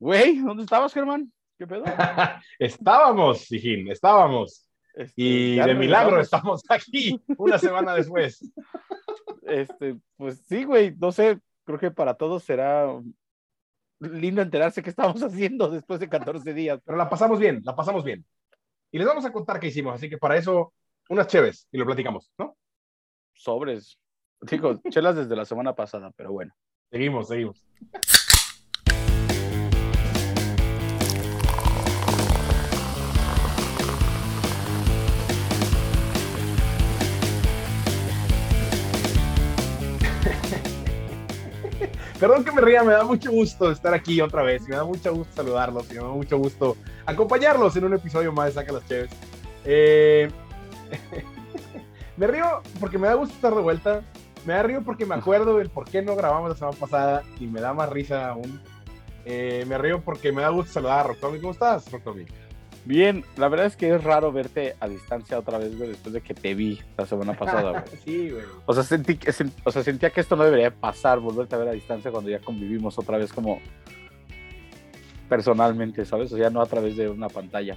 Güey, ¿dónde estabas, Germán? ¿Qué pedo? estábamos, Sijín, estábamos. Este, Y de milagro estamos aquí una semana después. Este, pues sí, güey, no sé, creo que para todos será lindo enterarse qué estamos haciendo después de 14 días. Pero la pasamos bien, la pasamos bien. Y les vamos a contar qué hicimos, así que para eso, unas chéves y lo platicamos, ¿no? Sobres. Digo, chelas desde la semana pasada, pero bueno. Seguimos, seguimos. Perdón que me ría, me da mucho gusto estar aquí otra vez, me da mucho gusto saludarlos y me da mucho gusto acompañarlos en un episodio más de Saca las Cheves. Eh, me río porque me da gusto estar de vuelta, me da río porque me acuerdo del por qué no grabamos la semana pasada y me da más risa aún. Eh, me río porque me da gusto saludar a Rocktomi. ¿Cómo estás, Rocktomi? Bien, la verdad es que es raro verte a distancia otra vez, güey, después de que te vi la semana pasada, güey. sí, güey. O sea, sentí, o sea, sentía que esto no debería pasar, volverte a ver a distancia cuando ya convivimos otra vez como personalmente, ¿sabes? O sea, no a través de una pantalla.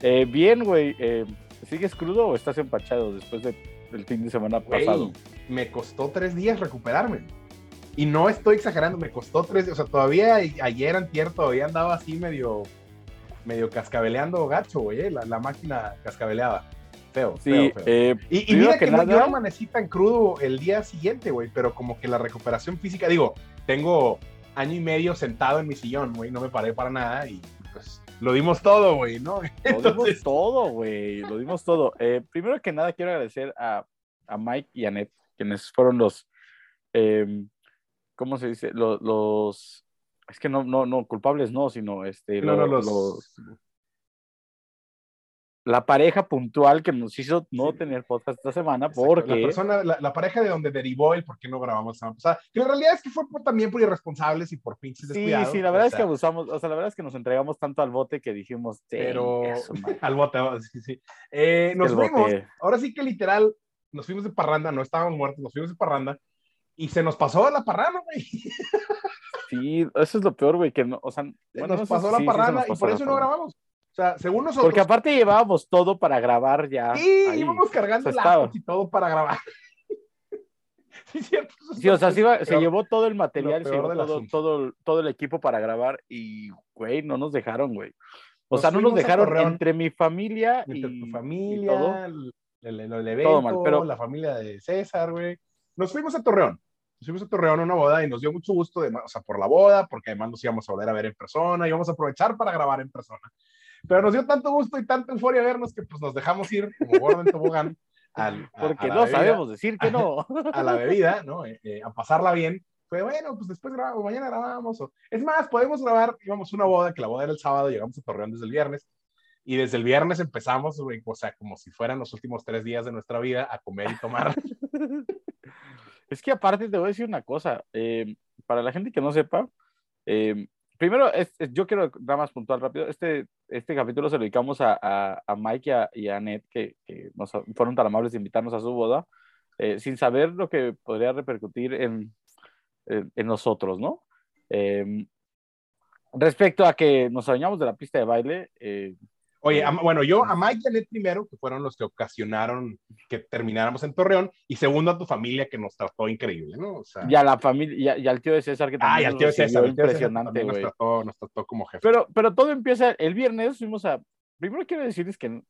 Eh, bien, güey, eh, ¿sigues crudo o estás empachado después de- del fin de semana Güey, pasado? me costó tres días recuperarme. Y no estoy exagerando, me costó tres días. O sea, todavía ayer, antier, todavía andaba así medio, medio cascabeleando gacho, güey. eh, La, la máquina cascabeleaba. Feo, Sí, feo, feo. eh, Y, mira que, que no- yo nada- no amanecí tan crudo el día siguiente, güey, pero como que la recuperación física, digo, tengo año y medio sentado en mi sillón, güey, no me paré para nada y pues lo dimos todo, güey, ¿no? Lo dimos Entonces, todo, güey. Lo dimos todo. Eh, primero que nada, quiero agradecer a, a Mike y a Ned, quienes fueron los. eh, ¿Cómo se dice? Los. los- es que no, no, no, culpables no, sino este. no, no, lo- los, los- la pareja puntual que nos hizo no Sí. tener podcast esta semana Exacto, porque. La, persona, la, la pareja de donde derivó el por qué no grabamos la semana pasada. Que la realidad es que fue por- también por irresponsables y por pinches Sí, descuidados. sí, la o verdad es sea, que abusamos, o sea, la verdad es que nos entregamos tanto al bote que dijimos, "Sí, Pero eso, madre". al bote, oh, sí, sí. Eh, nos fuimos, bote. ahora sí que literal, nos fuimos de parranda, no estábamos muertos, nos fuimos de parranda y se nos pasó la parranda, güey. Sí, eso es lo peor, güey, que no, o sea, Se bueno, nos no sé pasó la sí, sí y por eso no grabamos. O sea, según nosotros. Porque aparte llevábamos todo para grabar ya. Sí, ahí. íbamos cargando O sea, estaba. laptops y todo para grabar. sí, cierto. Sí, o sea, es se, llevó todo el material, se llevó todo, todo, todo el equipo para grabar y, güey, no nos dejaron, güey. O Nos sea, no nos dejaron Torreón. entre mi familia Entre y tu y todo. familia, el, el- el evento, Todo mal, pero- la familia de César, güey. Nos fuimos a Torreón. Nos fuimos a Torreón a una boda y nos dio mucho gusto, de, o sea, por la boda, porque además nos íbamos a volver a ver en persona, íbamos a aprovechar para grabar en persona. Pero nos dio tanto gusto y tanta euforia vernos que pues nos dejamos ir como gordo en tobogán al, a- Porque a no bebida, sabemos decir que no. a la bebida, ¿no? Eh, eh, a pasarla bien. Fue bueno, pues después grabamos, mañana grabamos. o- Es más, podemos grabar, íbamos a una boda, que la boda era el sábado, llegamos a Torreón desde el viernes. Y desde el viernes empezamos, o sea, como si fueran los últimos tres días de nuestra vida a comer y tomar. Es que aparte te voy a decir una cosa, eh, para la gente que no sepa, eh, primero, es- es- yo quiero nada más puntual rápido, este, este capítulo se lo dedicamos a, a, a Mike y a, y a Ned, que, que nos fueron tan amables de invitarnos a su boda, eh, sin saber lo que podría repercutir en, en, en nosotros, ¿no? Eh, respecto a que nos bañamos de la pista de baile, eh, Oye, a- bueno, yo a Mike y a Ned primero, que fueron los que ocasionaron que termináramos en Torreón, y segundo a tu familia, que nos trató increíble, ¿no? O sea, y a la familia, y, y al tío de César, que ah, también y al nos tío César, impresionante, también nos güey. trató, nos trató como jefe. Pero, pero todo empieza el viernes, fuimos a. Primero quiero decirles que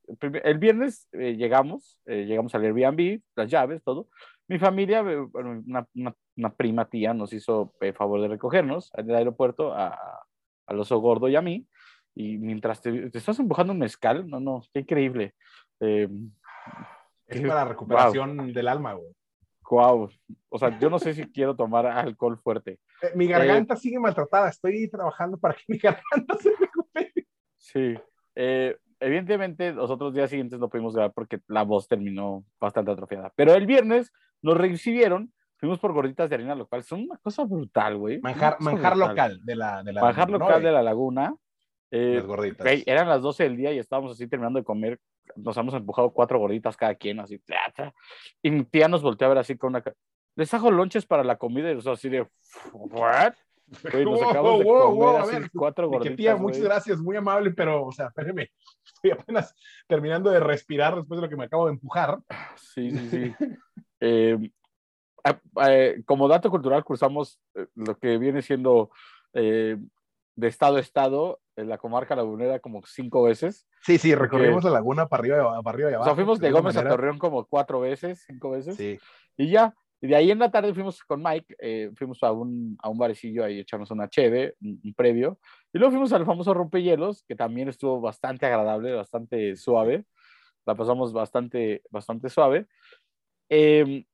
el viernes eh, llegamos, eh, llegamos al Airbnb, las llaves, todo. Mi familia, eh, una, una- una prima tía nos hizo el favor de recogernos el aeropuerto a, al oso gordo y a mí. Y mientras te, te estás empujando un mezcal, no, no, qué increíble. Eh, es qué- para recuperación del alma, güey. guau. O sea, yo no sé si quiero tomar alcohol fuerte. Eh, Mi garganta sigue maltratada, estoy trabajando para que mi garganta se recupere. Sí. Eh, evidentemente, los otros días siguientes no pudimos grabar porque la voz terminó bastante atrofiada. Pero el viernes nos recibieron, fuimos por gorditas de harina, lo cual son una cosa brutal, güey. Manjar, manjar brutal. local de la, de la Manjar ¿no? local de la laguna. Eh, las gorditas. güey, eran las 12 del día y estábamos así terminando de comer. Nos hemos empujado cuatro gorditas cada quien, así. Y mi tía nos volteó a ver así con una. Les hago lonches para la comida y nosotros así de. ¿What? Güey, nos Wow, acabamos de wow, comer wow, a así ver, cuatro gorditas, tía, muchas gracias, muy amable, pero, o sea, espéreme, estoy apenas terminando de respirar después de lo que me acabo de empujar. Sí, sí, sí. Eh, eh, como dato cultural, cruzamos lo que viene siendo eh, de estado a estado en la comarca lagunera como cinco veces. Sí, sí, recorrimos la laguna para arriba, para arriba y O abajo. sea, fuimos de alguna Gómez a manera. Torreón como cuatro veces, cinco veces. Sí, Y ya, y de ahí en la tarde fuimos con Mike, eh, fuimos a un, a un barecillo ahí a echarnos una cheve, un, un previo. Y luego fuimos al famoso rompehielos, que también estuvo bastante agradable, bastante suave. La pasamos bastante, bastante suave. Em,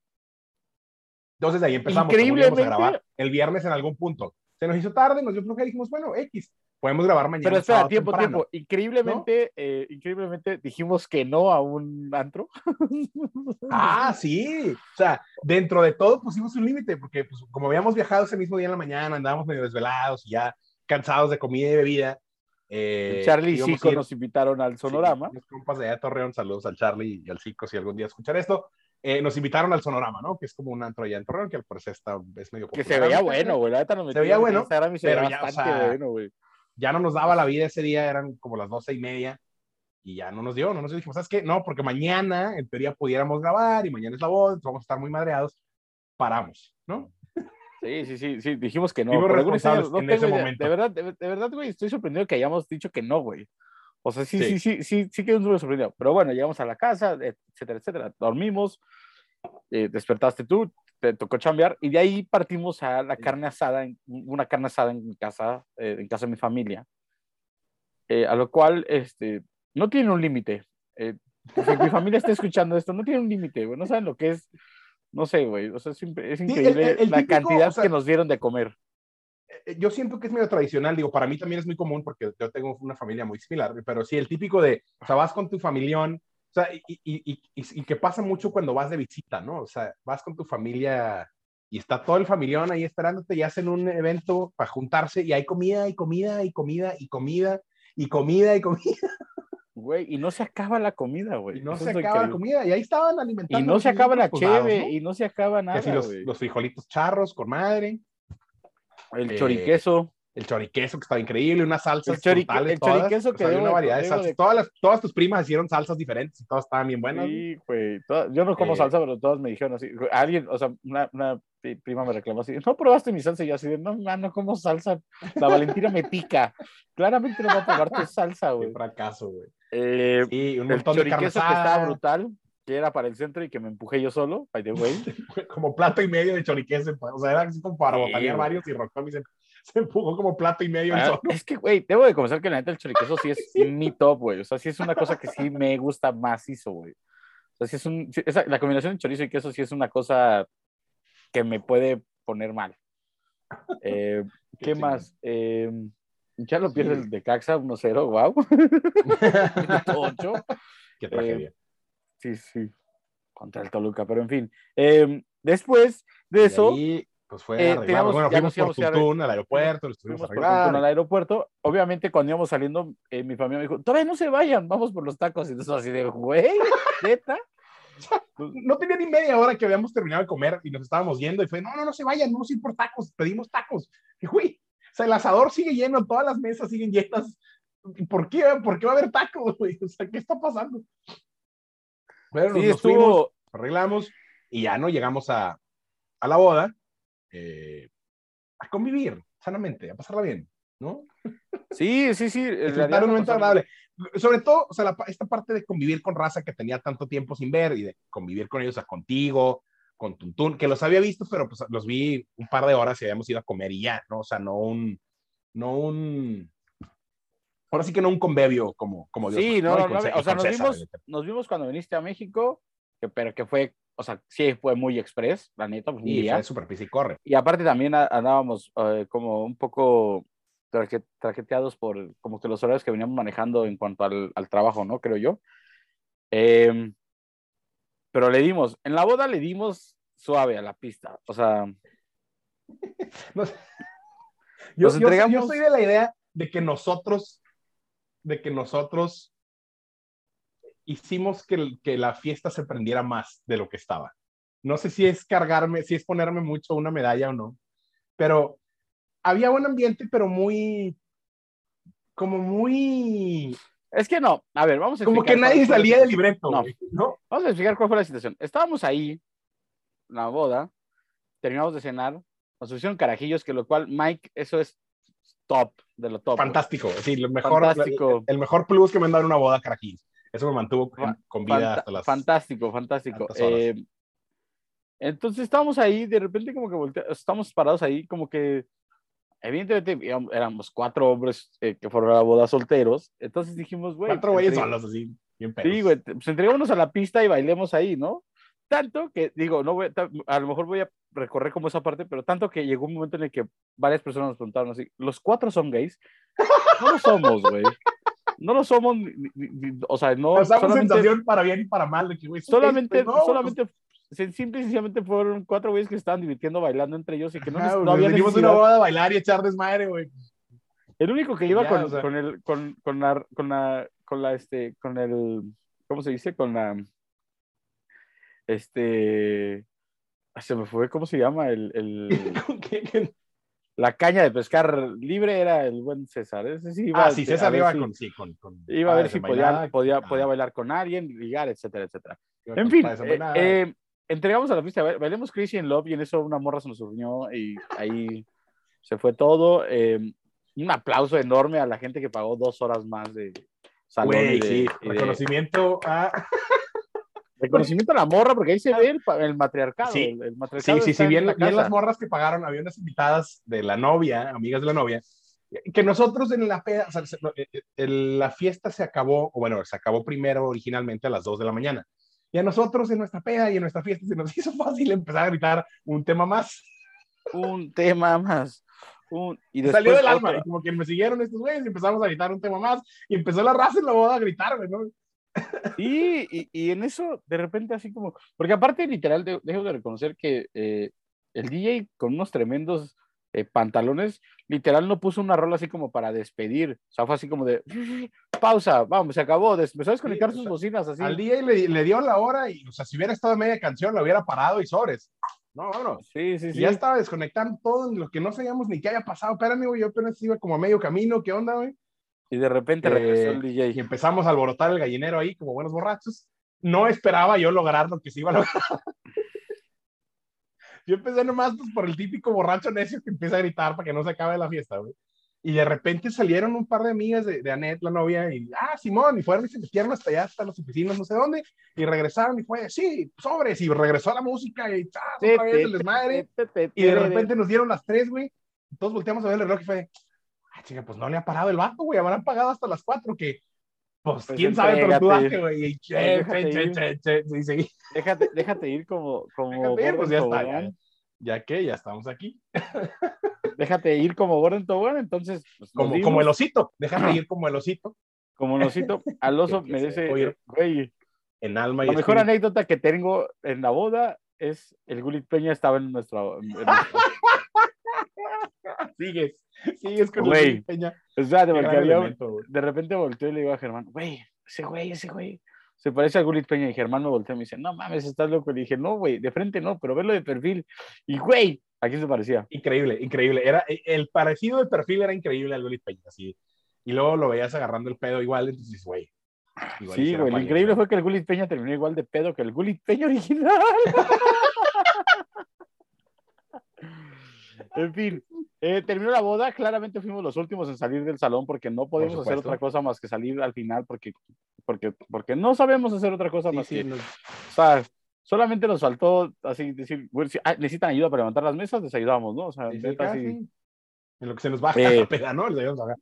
Entonces de ahí empezamos, íbamos a Increíblemente- grabar el viernes en algún punto. Se nos hizo tarde, nos dio flojera y dijimos, bueno, X, podemos grabar mañana. pero espera, tiempo, temprano. tiempo. Increíblemente, eh, increíblemente dijimos que no a un antro. Ah, sí. O sea, dentro de todo pusimos un límite, porque pues, como habíamos viajado ese mismo día en la mañana, andábamos medio desvelados y ya cansados de comida y bebida. eh, Charlie y Zico ir- nos invitaron al sí, Sonorama. los compas de allá de Torreón, saludos al Charlie y al Zico si algún día escuchar esto. Eh, nos invitaron al Sonorama, ¿no? Que es como un antro allá en Torreón, que al parecer está, es medio que popular. se veía bueno, güey. La nos Se veía bueno, Instagram y se pero ya, o sea, bueno, güey. ya no nos daba la vida ese día, eran como las doce y media, y ya no nos dio, no nos. Dijimos, ¿sabes qué? No, porque mañana, en teoría, pudiéramos grabar, y mañana es la voz, vamos a estar muy madreados. Paramos, ¿no? Sí, sí, sí, sí, dijimos que no. Por no en ese idea. momento. De verdad, de, de verdad, güey, estoy sorprendido que hayamos dicho que no, güey. O sea, sí, sí, Sí. sí, sí, sí, quedé súper sorprendido. Pero bueno, llegamos a la casa, etcétera, etcétera. Dormimos, eh, despertaste tú, te tocó chambear, y de ahí partimos a la Sí. carne asada, una carne asada en mi casa, eh, en casa de mi familia. Eh, a lo cual, este, no tiene un límite. Eh, si mi familia está escuchando esto, no tiene un límite, güey. No saben lo que es, no sé, güey. O sea, es, es el- increíble el- el la típico, cantidad o sea, que nos dieron de comer. Eh, Yo siento que es medio tradicional, digo, para mí también es muy común porque yo tengo una familia muy similar, pero sí, el típico de, o sea, vas con tu familión, o sea, y, y, y, y- y que pasa mucho cuando vas de visita, ¿no? O sea, vas con tu familia y está todo el familión ahí esperándote y hacen un evento para juntarse y hay comida y comida y comida y comida y comida y comida Güey, y no se acaba la comida, güey. y no Eso se acaba la comida y ahí estaban alimentando. Y no se acaba la cheve, ¿no? y no se acaba Y nada, así los, los frijolitos charros con madre, El eh, choriqueso. el choriqueso que estaba increíble, unas salsas El el todas. choriqueso O sea, que había una de- variedad de salsas. de- Todas, las, todas tus primas hicieron salsas diferentes y todas estaban bien buenas. Sí, güey. todas- Yo no como Eh, salsa, pero todas me dijeron así. Alguien, o sea, una, una pri- prima me reclamó así, no probaste mi salsa. Y yo así de, no, man, no como salsa. La Valentina me pica. Claramente no va a probar tu salsa, Qué güey. fracaso, güey. Eh, Sí, un el montón de carne choriqueso que estaba brutal, que era para el centro y que me empujé yo solo, by the way. como plato y medio de choriqueso. pues, O sea, era así como para Sí, botanear varios y Rocktommy se, se empujó como plato y medio Ah, solo. es que, güey, debo de confesar que la neta el choriqueso sí es mi top, güey. O sea, sí es una cosa que sí me gusta macizo, güey. O sea, sí es un, sí, esa- la combinación de chorizo y queso sí es una cosa que me puede poner mal. Eh, Qué ¿Qué chingón. más? Eh, ya lo pierde el de Caxa 1-0, wow. 8. Qué tragedia. Sí, sí. Contra el Toluca, pero en fin. Eh, después de Y eso, ahí, pues fue eh, teníamos- Bueno, fuimos por Tuntún al aeropuerto, lo estuvimos fuimos por arreglando. Tuntún al aeropuerto. Obviamente, cuando íbamos saliendo, eh, mi familia me dijo, todavía no se vayan, vamos por los tacos. Y entonces así de, güey, neta. No tenía ni media hora que habíamos terminado de comer y nos estábamos yendo y fue, no, no, no se vayan, vamos a ir por tacos, pedimos tacos. Y güey, o sea, el asador sigue lleno, todas las mesas siguen llenas. ¿Y ¿Por qué, ¿Por qué va a haber tacos, güey? O sea, ¿qué está pasando? Bueno, Sí, nos fuimos, estuvo, arreglamos y ya no llegamos a, a la boda eh, a convivir sanamente, a pasarla bien, ¿no? sí, sí, sí. un momento agradable. Sobre todo, o sea, la esta parte de convivir con raza que tenía tanto tiempo sin ver y de convivir con ellos, o sea, contigo, con Tuntún, que los había visto, pero pues los vi un par de horas y habíamos ido a comer y ya, ¿no? O sea, no un, no un, ahora sí que no un convivio como, como Dios Sí, no, no, no, o sea, nos vimos, nos vimos cuando viniste a México, que, pero que fue, o sea, sí fue muy express, la neta, pues, Y fue súper y corre. Y aparte también andábamos eh, como un poco traque- traqueteados por como que los horarios que veníamos manejando en cuanto al, al trabajo, ¿no? Creo yo. Em, pero le dimos, en la boda le dimos suave a la pista, o sea. Nos Yo, yo soy- yo entregamos- soy de la idea de que nosotros, de que nosotros hicimos que, que la fiesta se prendiera más de lo que estaba. No sé si es cargarme, si es ponerme mucho una medalla o no, pero había buen ambiente, pero muy, como muy, Es que no, a ver, vamos a como que nadie salía del libreto, No. ¿no? Vamos a explicar cuál fue la situación. Estábamos ahí, en la boda, terminamos de cenar, nos pusieron carajillos, que lo cual, Mike, eso es top, de lo top. Fantástico, sí, lo mejor, Fantástico. El, mejor plus que me han dado en una boda, carajillos. Eso me mantuvo en- con vida Fanta- hasta las... Fantástico, fantástico. Eh, entonces estábamos ahí, de repente como que voltea- estamos parados ahí, como que evidentemente éramos cuatro hombres eh, que fueron a la boda solteros, entonces dijimos, güey, Cuatro güeyes solos, así, bien pedos. Sí, güey, pues entreguémonos a la pista y bailemos ahí, ¿no? Tanto que, digo, no voy, a lo mejor voy a recorrer como esa parte, pero tanto que llegó un momento en el que varias personas nos preguntaron así, ¿los cuatro son gays? No lo somos, güey. No lo somos, ni- ni- ni- o sea, no, Pasamos solamente, sensación para bien y para mal. De que, solamente, pues, no, solamente, sen- simple y sencillamente fueron cuatro güeyes que estaban divirtiendo bailando entre ellos y que no, pues, ajá, no había una boda a bailar y echar desmadre, güey. El único que iba Ya, con, o sea. con el, con, con la, con la, con la, este, con el, ¿cómo se dice? Con la, este, ah, se me fue, ¿cómo se llama? El, el, la caña de pescar libre era el buen César. Ese sí iba Ah, sí, César iba si- con, sí, con, con Iba a ver si podía, podía, podía bailar con alguien, ligar, etcétera, etcétera. En fin, eh, eh, entregamos a la pista, ba- bailemos Crazy in Love y en eso una morra se nos unió y ahí se fue todo. Eh, un aplauso enorme a la gente que pagó dos horas más de salón Güey, y de, sí, y de- reconocimiento a... reconocimiento a la morra porque ahí se ve el, el matriarcado. Sí. el, el Sí, matriarcado sí, sí, en bien, la bien las morras que pagaron, había unas invitadas de la novia, amigas de la novia, que nosotros en la peda, o sea, se- no, eh, eh, la fiesta se acabó, o bueno, se acabó primero originalmente a las 2 de la mañana. Y a nosotros en nuestra peda y en nuestra fiesta se nos hizo fácil empezar a gritar un tema más. Un tema más. Un, y después Salió del alma, y como que me siguieron estos güeyes y empezamos a gritar un tema más. Y empezó la raza en la boda a gritar, güey, ¿no? Sí, y, y en eso, de repente, así como. Porque aparte, literal, de- dejo de reconocer que eh, el DJ con unos tremendos eh, pantalones, literal, no puso una rola así como para despedir. O sea, fue así como de. Pausa, vamos, se acabó. des- Empezó a desconectar Sí, o sus sea, bocinas así. Al DJ le, le dio la hora y, o sea, si hubiera estado en media canción, lo hubiera parado y sobres. No, vámonos. Sí, sí, sí. ya estaba desconectando todo en lo que no sabíamos ni qué había pasado. Espérame, güey, yo apenas iba como a medio camino. ¿Qué onda, güey? Y de repente Eh, regresó el Y DJ. empezamos a alborotar el gallinero ahí como buenos borrachos. No esperaba yo lograr lo que se iba a lograr. Yo empecé nomás pues, por el típico borracho necio que empieza a gritar para que no se acabe la fiesta, güey. Y de repente salieron un par de amigas de, de Annette, la novia, y, ah, Simón, y fueron y se metieron hasta allá, hasta las oficinas, no sé dónde, y regresaron y fue, sí, sobres, y regresó la música, y ¡zas! otra vez el desmadre. Y de repente nos dieron las tres, güey. y Todos volteamos a ver el reloj y fue, ah, chica, pues no le ha parado el vato, güey. Habrán pagado hasta las cuatro, que, pues, Pues quién sabe, pero tú güey. Déjate. Déjate, déjate ir como, como Déjate ir, pues ya está, ya. Ya que ya estamos aquí. Déjate ir como gordo en tobogán, entonces. pues, Como, como el osito. Déjame ir como el osito. Como el osito, al oso Que- que merece, güey, En alma y la mejor espíritu. anécdota que tengo en la boda es el Gulit Peña estaba en nuestra... en nuestra- Sigues. Sigues con Güey. Peña. Espérate, porque había elemento, de repente volteó y le digo a Germán, güey, ese güey, ese güey, se parece a Gulit Peña. Y Germán me volteó y me dice, no mames, estás loco. Le dije, no, güey, de frente no, pero verlo de perfil. Y, güey, ¿a quién se parecía? Increíble, increíble. Era, el parecido de perfil era increíble al Gullit Peña, así. Y luego lo veías agarrando el pedo igual, entonces, güey. igual Sí, güey, lo increíble fue que el Gulit Peña terminó igual de pedo que el Gulit Peña original. en fin, eh, terminó la boda. Claramente fuimos los últimos en salir del salón porque no podemos hacer otra cosa más que salir al final porque, porque, porque no sabemos hacer otra cosa Sí, más sí, que. O sea, solamente nos faltó así decir, güey, si ah, necesitan ayuda para levantar las mesas, les ayudamos, ¿no? O sea, sí, sí, neta. En lo que se nos baja Eh, la peda, ¿no? Le debemos bajar.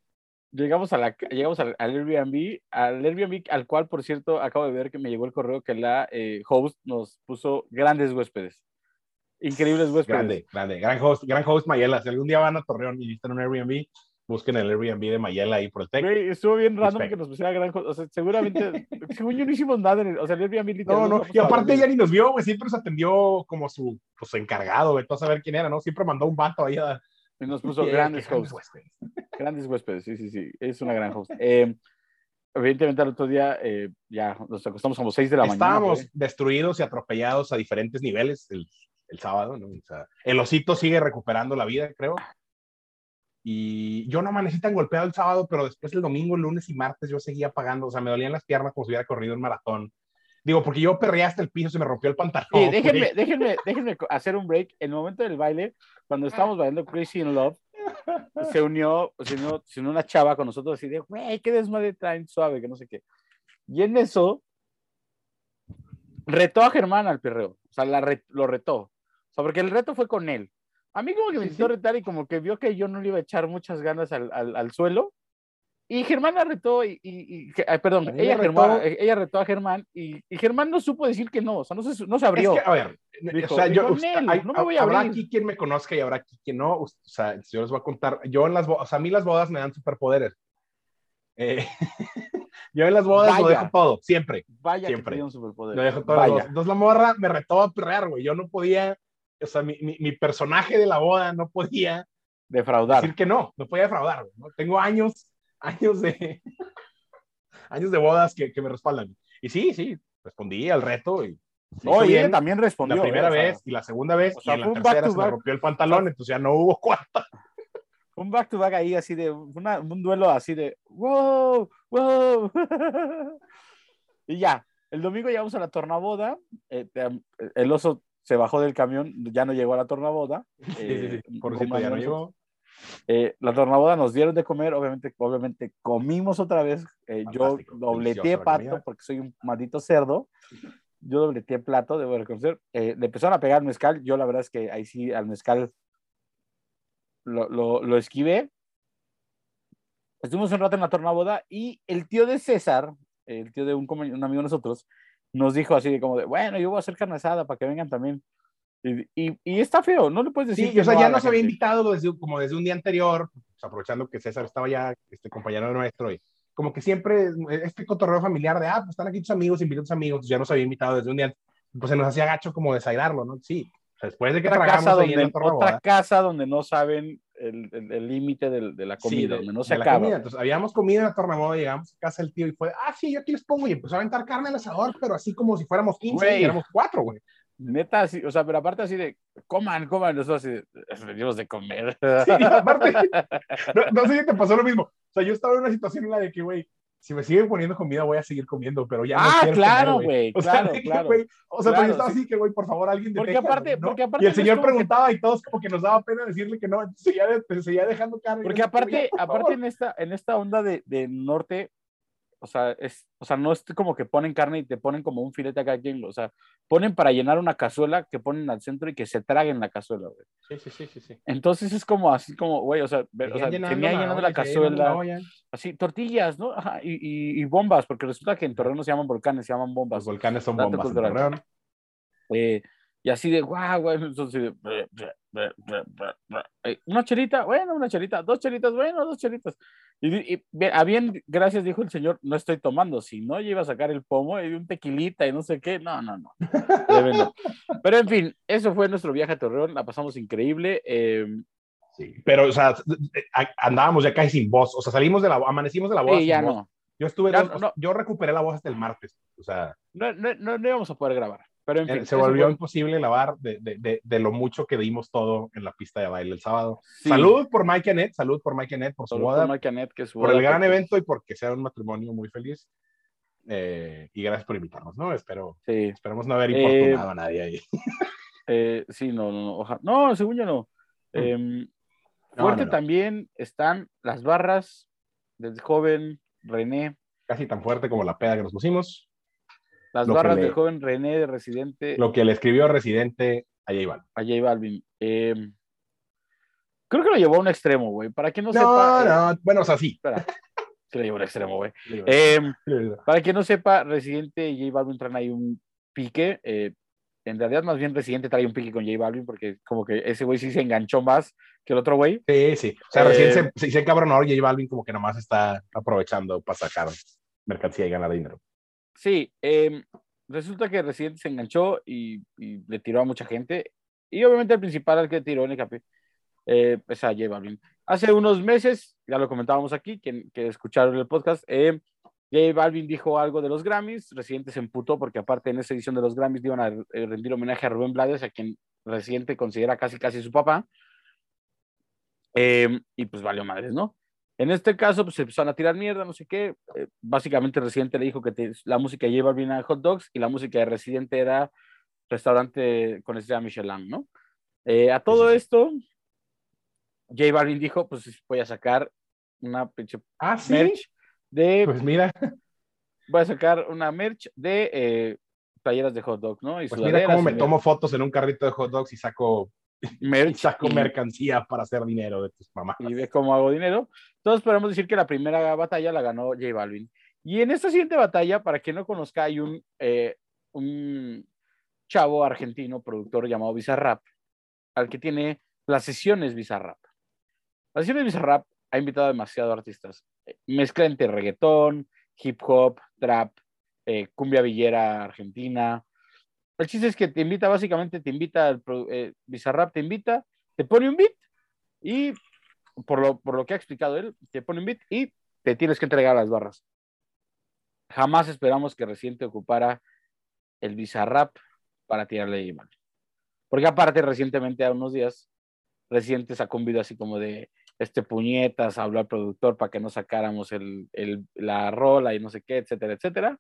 llegamos a la llegamos al, al Airbnb al Airbnb al cual por cierto acabo de ver que me llegó el correo que la eh, host nos puso grandes huéspedes increíbles huéspedes Grande, grande. Gran host, gran host Mayela. Si algún día van a Torreón y necesitan un Airbnb, busquen el Airbnb de Mayela ahí por el Tec. Güey, estuvo bien random Respect. que nos pusiera gran host o sea seguramente según yo no hicimos nada en el, o sea el Airbnb literal No, no, y aparte ella ni nos vio, güey, siempre nos atendió como su pues, encargado, güey, todo a saber quién era, ¿no? Siempre mandó un vato ahí a... y nos puso Yeah, grandes qué hosts huéspedes. grandes huéspedes sí sí sí es una gran host Eh, evidentemente al otro día eh, ya nos acostamos como 6 de la mañana Estábamos destruidos y atropellados a diferentes niveles el, el sábado, ¿no? O sea, el osito sigue recuperando la vida, creo. Y yo no amanecí tan golpeado el sábado, pero después el domingo, lunes y martes yo seguía pagando, o sea, me dolían las piernas como si hubiera corrido un maratón. Digo, porque yo perreé hasta el piso, se me rompió el pantalón. Sí, déjenme, déjenme, déjenme hacer un break. En el momento del baile, cuando estábamos bailando Crazy in Love, se unió, se unió, se unió una chava con nosotros y de, güey, qué desmadre traen suave, que no sé qué. Y en eso, retó a Germán al perreo. O sea, la lo retó. Sea, porque el reto fue con él. A mí como que me intentó retar y como que vio que yo no le iba a echar muchas ganas al, al, al suelo. Y Germán la retó y, y, perdón, ella, retó, ella retó a Germán y, y, Germán no supo decir que no, o sea, no se, no se abrió. Es que, a ver, o sea, yo, no me voy a habrá aquí quien me conozca y habrá aquí quien no, o sea, yo les voy a contar, yo en las bodas, o sea, a mí las bodas me dan superpoderes. Eh, yo en las bodas lo dejo todo, siempre. Vaya siempre. que un superpoder. Lo dejo todo. Entonces la morra me retó a perrear, güey, yo no podía, o sea, mi, mi, mi personaje de la boda no podía defraudar. Decir que no, no podía defraudar, ¿no? Tengo años años de, años de bodas que, que, me respaldan. Y sí, sí, respondí al reto y no, y también respondió. La primera vez y la segunda vez, y en la tercera se me rompió el pantalón, entonces ya no hubo cuarta. Un back to back ahí, así de, una, un duelo así de, wow, wow. y ya, el domingo llegamos a la tornaboda, eh, el oso se bajó del camión, ya no llegó a la tornaboda. Eh, Por cierto, ya no llegó. Eh, la tornaboda nos dieron de comer, obviamente, obviamente comimos otra vez. Eh, yo dobleteé pato porque soy un maldito cerdo. Yo dobleteé plato, debo reconocer. Eh, le empezaron a pegar mezcal. Yo la verdad es que ahí sí al mezcal lo, lo, lo esquivé. Estuvimos un rato en la tornaboda y el tío de César, el tío de un, un amigo de nosotros, nos dijo así de como de, bueno, yo voy a hacer carne asada para que vengan también. Y, y, está feo, no le puedes decir. Sí, o sea, ya nos había invitado desde, como desde un día anterior, pues, aprovechando que César estaba ya, este compañero nuestro, y como que siempre, este cotorreo familiar de, ah, pues están aquí tus amigos, invita a tus amigos, ya nos había invitado desde un día, pues se nos hacía gacho como desaidarlo, ¿no? Sí, después de que otra casa donde, en Otra casa donde no saben el límite de, de, la comida, donde no se acaba. Entonces, habíamos comido en la tornaboda, llegamos a casa del tío y fue, ah, sí, yo aquí les pongo, y empezó a aventar carne al asador, pero así como si fuéramos 15 y éramos cuatro, güey. Neta, así, o sea, pero aparte así de, coman, coman, nosotros así, venimos de comer. Sí, aparte, no, sé si te pasó lo mismo. O sea, yo estaba en una situación en la de que, güey, si me siguen poniendo comida, voy a seguir comiendo, pero ya ah, claro, güey, claro, sea, claro. o sea, pero yo estaba así que, güey, por favor, alguien porque aparte, ¿no? porque aparte, Y el señor preguntaba y todos como que nos daba pena decirle que no, seguía, seguía dejando carne. Porque aparte, aparte en esta, en esta onda de, de norte, o sea, es, o sea, no es como que ponen carne y te ponen como un filete acá quien, o sea, ponen para llenar una cazuela que ponen al centro y que se traguen la cazuela, güey. Sí, sí, sí, sí, Entonces es como así como, güey, o sea, o sea tenía llenando la, cazuela, así, tortillas, ¿no? Ajá, y, y, bombas, porque resulta que en Torreón no se llaman volcanes, se llaman bombas. Los volcanes son bombas. Eh, y así de, guau, güey, entonces, una chelita, bueno, una chelita, dos chelitas, bueno, dos chelitas. Y, a bien, gracias, dijo el señor, no estoy tomando, si no, yo iba a sacar el pomo y un tequilita y no sé qué, no, no, no. Pero en fin, eso fue nuestro viaje a Torreón, la pasamos increíble. Em, sí, pero, o sea, andábamos ya casi sin voz, o sea, salimos de la, amanecimos de la voz. Sí, ya no. Yo estuve, yo recuperé la voz hasta el martes, o sea. No, no, no, no íbamos a poder grabar. Pero en fin, se volvió imposible lavar de, de, de, lo mucho que dimos todo en la pista de baile el sábado. Salud por Mike Annette, salud por Mike Annette, por su boda. Por, Mike Annette, que su por el gran evento y porque sea un matrimonio muy feliz. Eh, y gracias por invitarnos, ¿no? Espero, sí. Esperemos no haber importunado eh, a nadie ahí. Eh, sí, no, no, no, no, según yo no. Mm. Em, fuerte también están las barras del joven René. Casi tan fuerte como la peda que nos pusimos. Las barras del joven René de Residente. Lo que le escribió Residente a J Balvin. A J Balvin. Em, creo que lo llevó a un extremo, güey. Para que no, no sepa. No, no, bueno, o sea, sí. Espera. Sí, lo llevó a un extremo, güey. Eh, para quien no sepa, Residente y J Balvin traen ahí un pique. Eh, en realidad, más bien Residente trae un pique con J Balvin porque como que ese güey sí se enganchó más que el otro güey. Sí, sí. O sea, Residente se, se encabronó J Balvin como que nomás está aprovechando para sacar mercancía y ganar dinero. Sí, eh, resulta que Residente se enganchó y, le tiró a mucha gente. Y obviamente el principal al que tiró en el eh, es a J Balvin. Hace unos meses, ya lo comentábamos aquí, que, que escucharon el podcast, eh, J Balvin dijo algo de los Grammys, Residente se emputó porque aparte en esa edición de los Grammys iban a eh, rendir homenaje a Rubén Blades, a quien Residente considera casi casi su papá. Em, y pues valió madres, ¿no? En este caso, pues se empezaron a tirar mierda, no sé qué. Eh, básicamente, Residente le dijo que la música de J Balvin era hot dogs y la música de Residente era restaurante con estrella Michelin, ¿no? Eh, a todo esto, J Balvin dijo, pues voy a sacar una pinche ah, merch de... Pues mira. Voy a sacar una merch de eh, playeras de hot dog, ¿no? Y pues mira cómo me tomo fotos en un carrito de hot dogs y saco merch saco mercancía para hacer dinero de tus mamás. Y ve cómo hago dinero. Todos podemos decir que la primera batalla la ganó J Balvin. Y en esta siguiente batalla, para quien no conozca, hay un, eh, un chavo argentino, productor llamado Bizarrap, al que tiene las sesiones Bizarrap. Las sesiones Bizarrap ha invitado a demasiados artistas. Mezcla entre reggaetón, hip hop, trap, eh, cumbia villera argentina. El chiste es que te invita, básicamente te invita, eh, Bizarrap te invita, te pone un beat y por lo, por lo que ha explicado él, te pone un beat y te tienes que entregar las barras. Jamás esperamos que Reciente ocupara el Bizarrap para tirarle a Porque aparte, recientemente, a unos días, Reciente sacó un video así como de este puñetas, habló al productor para que no sacáramos el, el, la rola y no sé qué, etcétera, etcétera.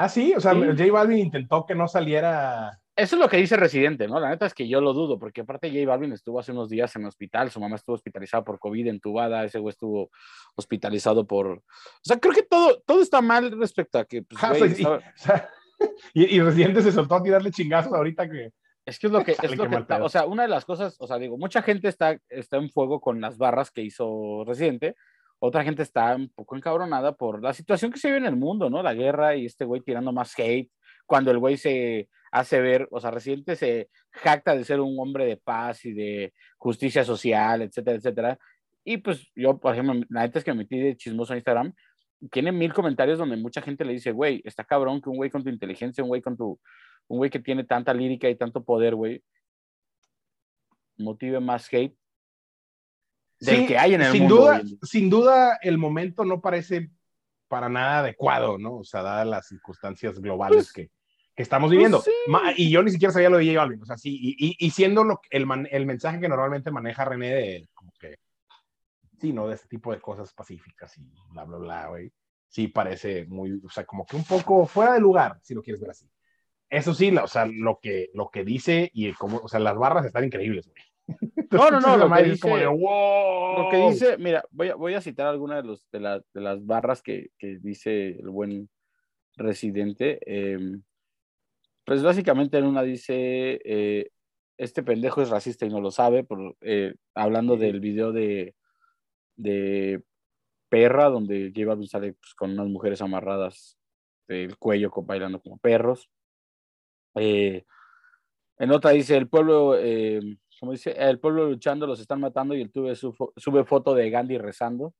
Ah, sí, o sea, J Balvin intentó que no saliera. Eso es lo que dice Residente, ¿no? La neta es que yo lo dudo, porque aparte J Balvin estuvo hace unos días en el hospital, su mamá estuvo hospitalizada por COVID, entubada, ese güey estuvo hospitalizado por... O sea, creo que todo, todo está mal respecto a que... Pues, ah, güey, o sea, y, y, Residente se soltó a tirarle chingazos ahorita que... Es que es lo que, es lo que o sea, una de las cosas, o sea, digo, mucha gente está, está en fuego con las barras que hizo Residente, otra gente está un poco encabronada por la situación que se vive en el mundo, ¿no? La guerra y este güey tirando más hate, cuando el güey se hace ver, o sea, Residente se jacta de ser un hombre de paz y de justicia social, etcétera, etcétera. Y pues yo, por ejemplo, la neta es que me metí de chismoso en Instagram, tiene mil comentarios donde mucha gente le dice, güey, está cabrón que un güey con tu inteligencia, un güey con tu, un güey que tiene tanta lírica y tanto poder, güey, motive más hate del que hay en el sin mundo. Duda, sin duda, el momento no parece para nada adecuado, ¿no? O sea, dadas las circunstancias globales pues, que, que, estamos viviendo. Pues y yo ni siquiera sabía lo de J Balvin, o sea, sí, y, y, siendo lo, el, el mensaje que normalmente maneja René de como que, sí, ¿no? De este tipo de cosas pacíficas y bla, bla, bla, güey. Sí, parece muy, o sea, como que un poco fuera de lugar, si lo quieres ver así. Eso sí, o sea, lo que, lo que dice y como, o sea, las barras están increíbles, güey. No, no, no, lo que, dice, lo que dice, mira, voy a, voy a citar algunas de, los, de, de las barras que, que, dice el buen residente. Em, pues básicamente en una dice, eh, este pendejo es racista y no lo sabe, por, eh, hablando del video de, de Perra, donde lleva sale pues, con unas mujeres amarradas del cuello bailando como perros. Eh, en otra dice, el pueblo, eh, como dice, el pueblo luchando, los están matando y el tuve sube foto de Gandhi rezando.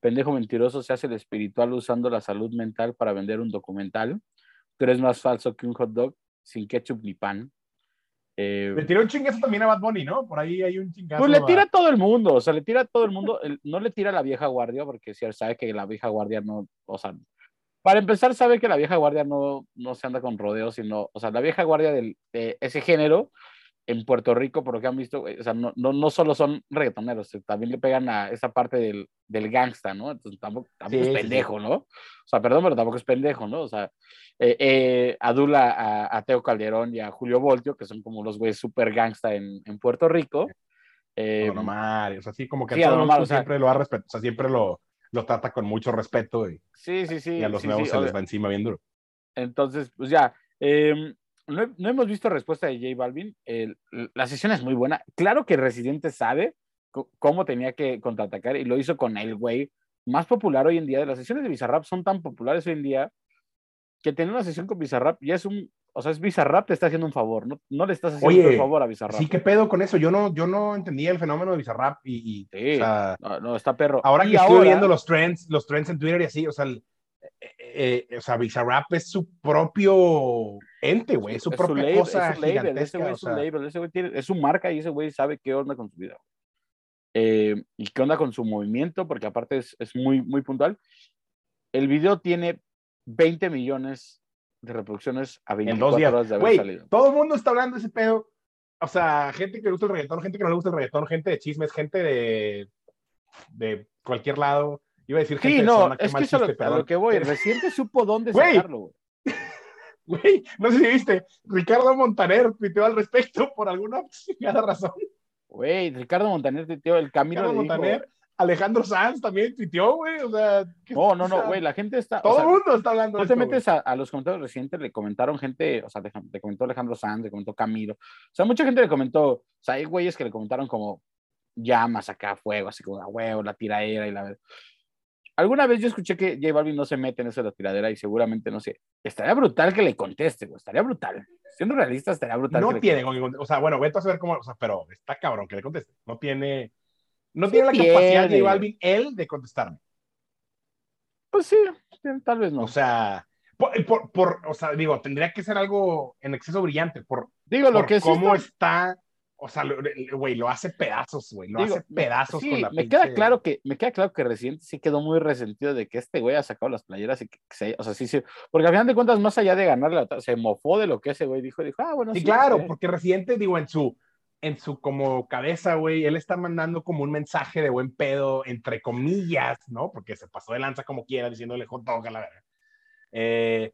Pendejo mentiroso se hace el espiritual usando la salud mental para vender un documental. Tú eres más falso que un hot dog sin ketchup ni pan. Eh, le tiró un chingazo también a Bad Bunny, ¿no? Por ahí hay un chingazo. Pues le tira a todo el mundo, o sea, le tira a todo el mundo. no le tira a la vieja guardia, porque si él sabe que la vieja guardia no, o sea, para empezar, sabe que la vieja guardia no, no se anda con rodeos, sino, o sea, la vieja guardia del, de ese género en Puerto Rico, por lo que han visto, o sea, no, no, no solo son reggaetoneros, también le pegan a esa parte del, del gangsta, ¿no? Entonces tampoco, tampoco es pendejo, ¿no? O sea, perdón, pero tampoco es pendejo, ¿no? O sea, eh, eh, adula a, a, Teo Calderón y a Julio Voltio, que son como los güeyes super gangsta en, en Puerto Rico. Eh, normal, o sea, sí, como que sí, todo siempre lo ha respetado, o sea, siempre lo, lo trata con mucho respeto y, sí, sí, sí, y a los nuevos se les va encima bien duro. Entonces, pues ya, eh, no, no, hemos visto respuesta de J Balvin. la sesión es muy buena. Claro que Residente sabe cómo tenía que contraatacar y lo hizo con el güey más popular hoy en día. Las sesiones de Bizarrap son tan populares hoy en día que tener una sesión con Bizarrap ya es un, o sea, es Bizarrap te está haciendo un favor, no, no le estás haciendo un favor a Bizarrap. Sí, qué pedo con eso. Yo no, yo no entendía el fenómeno de Bizarrap y, sí, no, está perro. Ahora que estoy viendo los trends, los trends en Twitter y así, o sea, eh, o sea, Bizarrap es su propio ente, güey, es su propia cosa es su label, ese güey es su label, ese güey tiene, es su marca y ese güey sabe qué onda con su vida. Eh, y qué onda con su movimiento, porque aparte es, es, muy, muy puntual. El video tiene 20 millones de reproducciones a 24 horas de haber wey, salido. Todo el mundo está hablando de ese pedo o sea, gente que le gusta el reggaetón, gente que no le gusta el reggaetón, gente de chismes, gente de, de cualquier lado. Iba a decir gente Sí, no, es mal que eso chiste, lo, a perdón. lo que voy. Reciente supo dónde Güey. sacarlo, güey. Güey, no sé si viste, Ricardo Montaner tuiteó al respecto por alguna razón. Güey, Ricardo Montaner, tío, el camino Ricardo dijo, Montaner, Alejandro Sanz también tuiteó, güey, o sea... ¿qué- No, no, no, güey, la gente está. o Todo sea, el mundo está hablando de te esto, metes a, a los comentarios recientes, le comentaron gente, o sea, le, le comentó Alejandro Sanz, le comentó Camilo. O sea, mucha gente le comentó, o sea, hay güeyes que le comentaron como llamas acá, fuego, así como a huevo, la tiradera y la. Alguna vez yo escuché que J Balvin no se mete en eso de la tiradera y seguramente, no sé, estaría brutal que le conteste, güey, estaría brutal. Siendo realista, estaría brutal. No que le tiene, contestar. o sea, bueno, vete a saber cómo, o sea, pero está cabrón que le conteste. No tiene, no Sí tiene la tiene. capacidad de Balvin, él, de contestarme. Pues sí, tal vez no. O sea, por, por, por- o sea, digo, tendría que ser algo en exceso brillante por, Digo, lo que sí cómo está- está, o sea, lo- güey, lo hace pedazos, güey, lo Digo, hace pedazos sí, con la me pinche- queda claro que me queda claro que Residente sí quedó muy resentido de que este güey ha sacado las playeras y que, que se, o sea, sí, sí, porque al final de cuentas, más allá de ganar la se mofó de lo que ese güey dijo y dijo, ah, bueno, Sí, sí, claro, sí. porque Residente, digo, en su, en su como cabeza, güey, él está mandando como un mensaje de buen pedo, entre comillas, ¿no? Porque se pasó de lanza como quiera, diciéndole hot dog a la verga. Eh,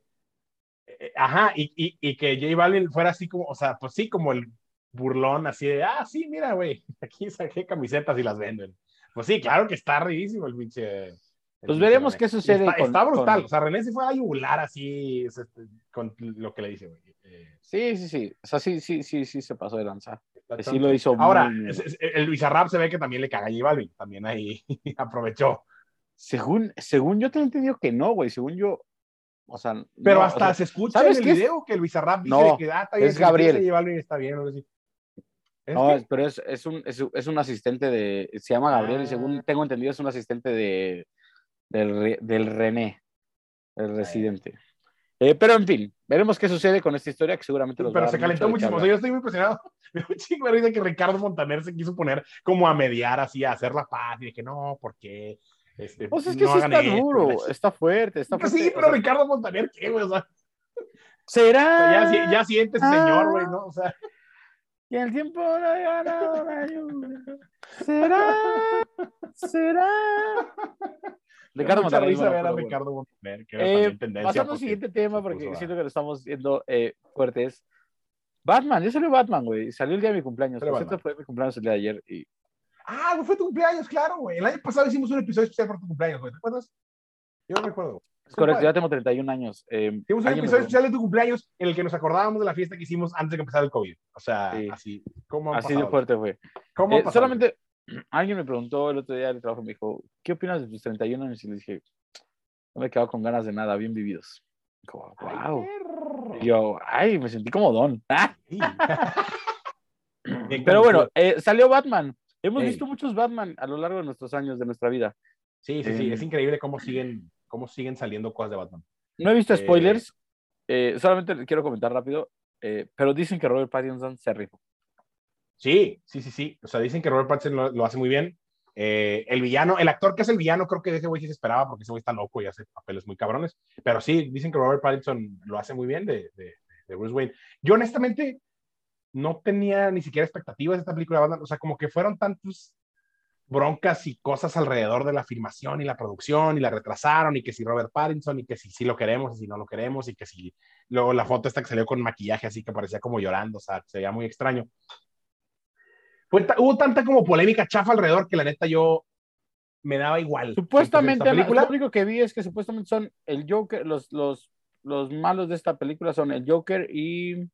eh, ajá, y, y, y que J Balvin fuera así como, o sea, pues sí, como el burlón, así de, ah, sí, mira, güey, aquí saqué camisetas y las venden. Pues sí, claro que está ridísimo el pinche. el Pues pinche veremos René. qué sucede Está, con- está brutal, con- o sea, René se fue a yugular así es, este, con lo que le dice, güey. Eh, Sí, sí, sí, o sea, sí, sí, sí, sí se pasó de lanza. está Sí lo hizo Ahora, muy el Bizarrap se ve que también le caga a J Balvin, también ahí aprovechó. Según, según yo tengo entendido que no, güey, según yo, o sea, Pero no, o hasta sea, se escucha en ¿sabes el qué es? video que el Bizarrap dice No, que ah, está bien, es Gabriel. J Balvin está bien. ¿Es no, que? pero es, es, un, es, un asistente de, se llama Gabriel y según Ah. tengo entendido es un asistente de, del, del René, el residente. Eh, pero en fin, veremos qué sucede con esta historia que seguramente va a Pero se calentó muchísimo. O sea, yo estoy muy impresionado. Me un chingo de que Ricardo Montaner se quiso poner como a mediar, así, a hacer la paz. Y que no, ¿por qué? Este, Pues es que no sí está esto, duro, está fuerte, está Pues fuerte. sí, o pero sea, Ricardo Montaner, ¿qué, güey? O sea, será ya, si- ya siente ese señor, güey, ¿no? O sea, que el tiempo no ha ganado la lluvia. Será, será. Ricardo Montaner, risa ver a. Ricardo Montaner, que era Eh, pasando al siguiente tema, porque puso siento que lo estamos viendo eh, fuertes. Batman, ya salió Batman, güey. Salió el día de mi cumpleaños. Por cierto, fue mi cumpleaños el día de ayer. Y... Ah, fue tu cumpleaños, claro, güey. El año pasado hicimos un episodio especial por tu cumpleaños, güey. ¿Te acuerdas? Yo no recuerdo. Es correcto, ya tengo 31 años. Eh, un preguntó- especial de tu cumpleaños en el que nos acordábamos de la fiesta que hicimos antes de que empezara el COVID. O sea, Sí. así. ¿Cómo Así de fuerte fue. ¿Cómo Eh, solamente alguien me preguntó el otro día del trabajo, me dijo, ¿qué opinas de tus 31 años? Y le dije, no me he quedado con ganas de nada, bien vividos. Ay, wow. perro. Y yo, ay, me sentí como don. ¡Ah! Sí. Pero bueno, eh, salió Batman. Hemos visto muchos Batman a lo largo de nuestros años, de nuestra vida. Sí, sí, sí. eh, Es increíble cómo siguen, cómo siguen saliendo cosas de Batman. No he visto Eh, spoilers, eh, solamente quiero comentar rápido, eh, pero dicen que Robert Pattinson se rifó. Sí, sí, sí, sí. O sea, dicen que Robert Pattinson lo, lo hace muy bien. Eh, el villano, el actor que es el villano, creo que de ese güey sí se esperaba porque ese güey está loco y hace papeles muy cabrones. Pero sí, dicen que Robert Pattinson lo hace muy bien de, de, de Bruce Wayne. Yo honestamente no tenía ni siquiera expectativas de esta película de Batman. O sea, como que fueron tantos broncas y cosas alrededor de la filmación y la producción y la retrasaron y que si Robert Pattinson y que si sí lo queremos y si no lo queremos y que si luego la foto esta que salió con maquillaje así que parecía como llorando, o sea, se veía muy extraño. Fue hubo tanta como polémica chafa alrededor que la neta yo me daba igual. Supuestamente, Entonces, lo único que vi es que supuestamente son el Joker, los, los, los malos de esta película son el Joker y...